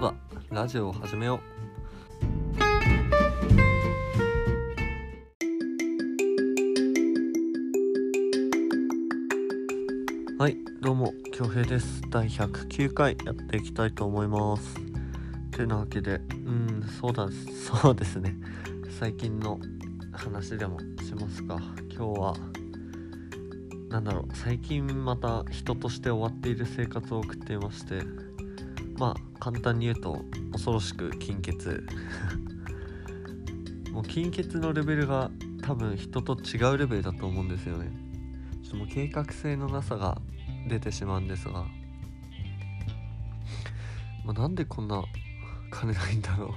そうだ。ラジオを始めよう。はいどうも。恭平です。第109回やっていきたいと思います。てなわけで。うんそうだ。そうですね。最近の話でもしますが今日はなんだろう。最近また人として終わっている生活を送っていまして。まあ簡単に言うと恐ろしく金欠 もう金欠のレベルが多分人と違うレベルだと思うんですよね。ちょっともう計画性のなさが出てしまうんですが、まあ、なんでこんな金ないんだろ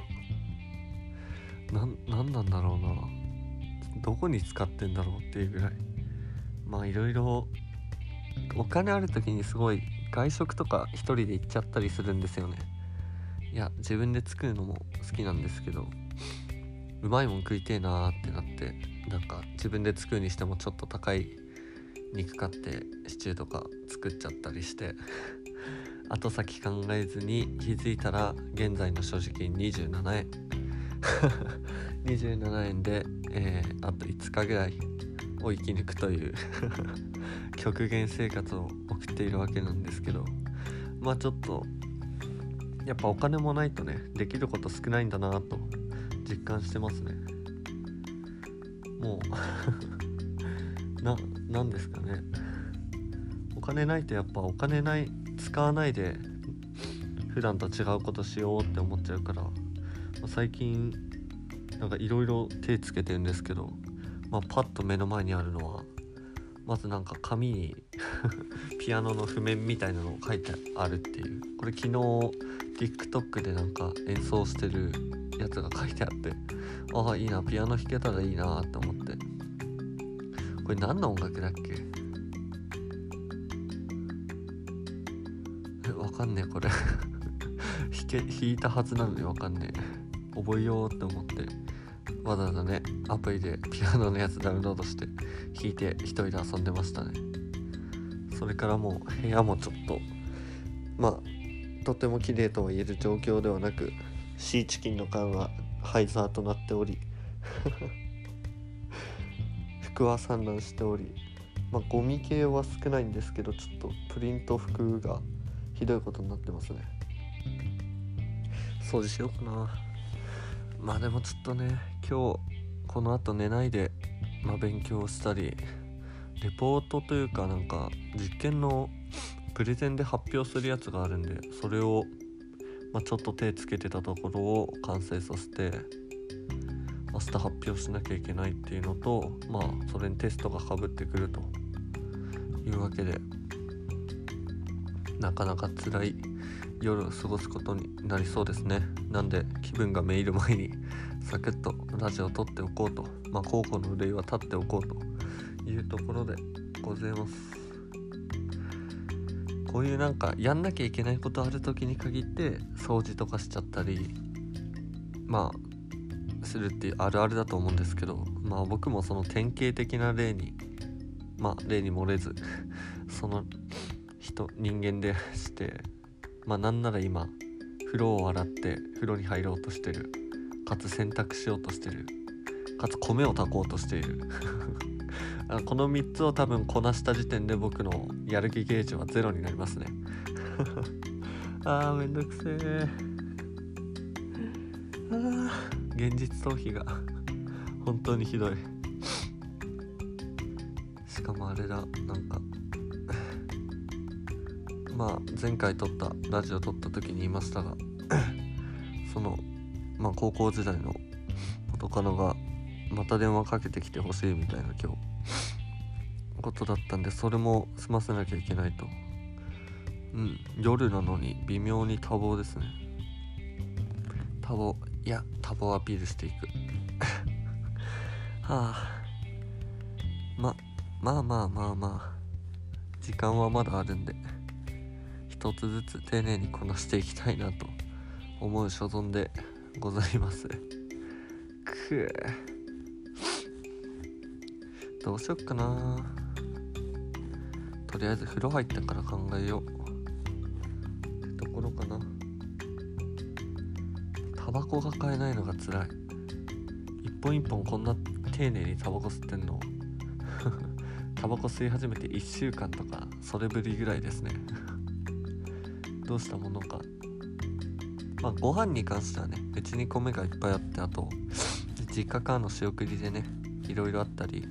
う。なんなんなんだろうな。どこに使ってんだろうっていうぐらい。まあいろいろお金ある時にすごい外食とか一人で行っちゃったりするんですよね。いや自分で作るのも好きなんですけどうまいもん食いてえなーってなってなんか自分で作るにしてもちょっと高い肉買ってシチューとか作っちゃったりして 後先考えずに気づいたら現在の所持金27円。27円で、えー、あと5日ぐらいを生き抜くという 極限生活を送っているわけなんですけどまあちょっとやっぱお金もないとねできること少ないんだなと実感してますね。もう ななんですかね。お金ないとやっぱお金ない使わないで普段と違うことしようって思っちゃうから最近なんかいろいろ手つけてるんですけどまあ、パッと目の前にあるのはまずなんか紙に ピアノの譜面みたいなのを書いてあるっていう。これ昨日 TikTok でなんか演奏してるやつが書いてあってああいいなピアノ弾けたらいいなって思って。これ何の音楽だっけ？えわかんねえこれ。弾け弾いたはずなのにわかんねえ。覚えようって思って。わざわざねアプリでピアノのやつダウンロードして弾いて一人で遊んでましたね。それからもう部屋もちょっとまあとても綺麗とは言える状況ではなくシーチキンの缶はハイザーとなっており 服は散乱しておりまあゴミ系は少ないんですけどちょっとプリント服がひどいことになってますね。掃除しようかな。まあでもちょっとね今日この後寝ないで、まあ、勉強したりレポートというかなんか実験のプレゼンで発表するやつがあるんでそれを、まあ、ちょっと手つけてたところを完成させて明日発表しなきゃいけないっていうのとまあそれにテストがかぶってくるというわけでなかなか辛い夜を過ごすことになりそうですね。なんで気分がめいる前にサクッとラジオを撮っておこうと。まあ高校の憂いは立っておこうというところでございます。こういうなんかやんなきゃいけないことある時に限って掃除とかしちゃったりまあするってあるあるだと思うんですけどまあ僕もその典型的な例にまあ例に漏れずその人人間でしてまあなんなら今風呂を洗って風呂に入ろうとしてる。かつ洗濯しようとしてる。かつ米を炊こうとしている。この3つを多分こなした時点で僕のやる気ゲージはゼロになりますね。あーめんどくせえあ現実逃避が本当にひどい。しかもあれだなんかまあ前回撮ったラジオ撮った時に言いましたが そのまあ高校時代の元カノがまた電話かけてきてほしいみたいな今日ことだったんでそれも済ませなきゃいけないと。うん夜なのに微妙に多忙ですね。多忙いや多忙アピールしていく。はあ。ままあまあまあまあ。時間はまだあるんで。一つずつ丁寧にこなしていきたいなと思う所存でございます。くどうしよっかな。とりあえず風呂入ってから考えようってところかな。タバコが買えないのが辛い。一本一本こんな丁寧にタバコ吸ってんの。タバコ吸い始めて1週間とかそれぶりぐらいですね。どうしたものか。まあご飯に関してはねうちに米がいっぱいあってあと実家からの仕送りでねいろいろあったり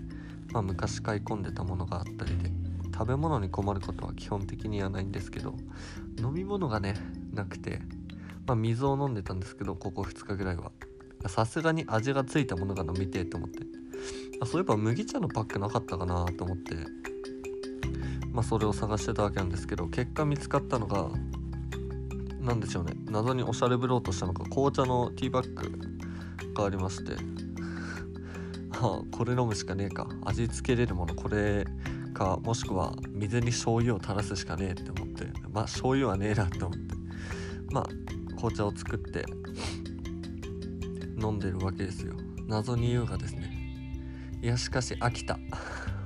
まあ昔買い込んでたものがあったりで食べ物に困ることは基本的にはないんですけど飲み物がねなくてまあ水を飲んでたんですけどここ2日ぐらいは。さすがに味がついたものが飲みてえと思って。あそういえば麦茶のパックなかったかなと思って。まあそれを探してたわけなんですけど結果見つかったのが何でしょうね。謎におしゃれぶろうとしたのか。紅茶のティーバッグがありまして。あこれ飲むしかねえか。味付けれるもの。これかもしくは水に醤油を垂らすしかねえって思って。まあ醤油はねえなって思って。まあ紅茶を作って飲んでるわけですよ。謎に優雅ですね。いやしかし飽きた。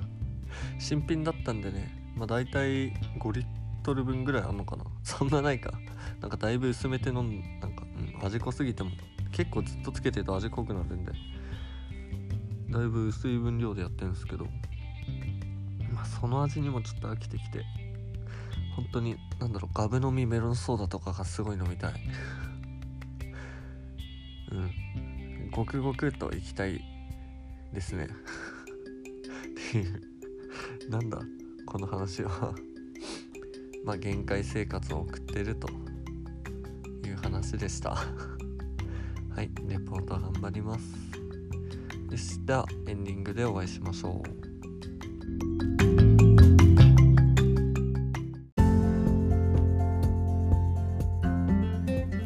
新品だったんでね。まあ大体5リットル分ぐらいあんのかな。そんなないか。なんかだいぶ薄めて飲んなんか、うん、味濃すぎても結構ずっとつけてると味濃くなるんで。だいぶ薄い分量でやってるんですけど。まあその味にもちょっと飽きてきて。本当になんだろうガブ飲みメロンソーダとかがすごい飲みたい。うん。ごくごくといきたいですね。っていう。なんだこの話は。まあ限界生活を送ってると。話でした。はいレポート頑張ります。でした。エンディングでお会いしましょう。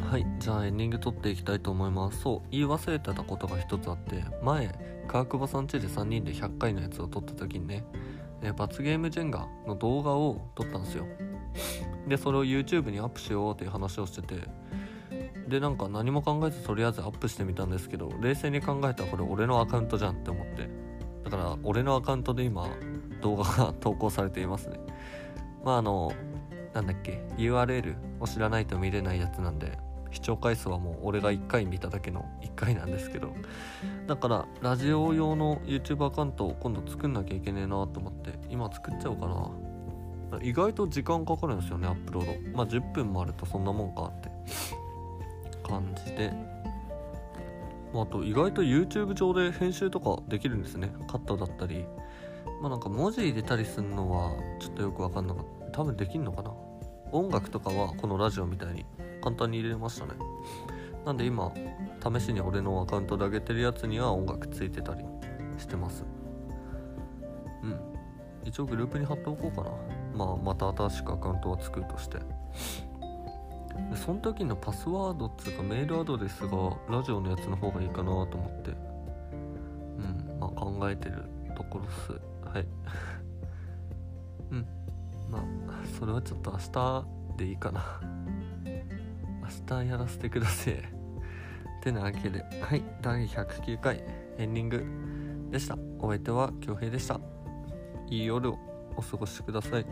はいじゃあエンディング撮っていきたいと思います。そう言い忘れてたことが一つあって前川久保さん家で3人で100回のやつを撮った時にねえ罰ゲームジェンガの動画を撮ったんですよ。でそれを YouTube にアップしようっていう話をしててでなんか何も考えずとりあえずアップしてみたんですけど冷静に考えたらこれ俺のアカウントじゃんって思って。だから俺のアカウントで今動画が 投稿されていますね。まああのなんだっけ URL を知らないと見れないやつなんで視聴回数はもう俺が1回見ただけの1回なんですけど。だからラジオ用の YouTube アカウントを今度作んなきゃいけねえなと思って今作っちゃおうかな。意外と時間かかるんですよねアップロード。まあ10分もあるとそんなもんかって。感じで。あと意外と YouTube 上で編集とかできるんですね。カットだったり。まあなんか文字入れたりするのはちょっとよくわかんなかった。多分できんのかな。音楽とかはこのラジオみたいに簡単に入れましたね。なんで今試しに俺のアカウントで上げてるやつには音楽ついてたりしてます。うん。一応グループに貼っておこうかな。まあまた新しくアカウントは作るとして。でその時のパスワードっつうかメールアドレスがラジオのやつの方がいいかなと思って。うんまあ考えてるところっす。はい。うん。まあそれはちょっと明日でいいかな。明日やらせてくださいてなわけで。はい。第109回エンディング。でした。お相手は恭平でした。いい夜をお過ごしください。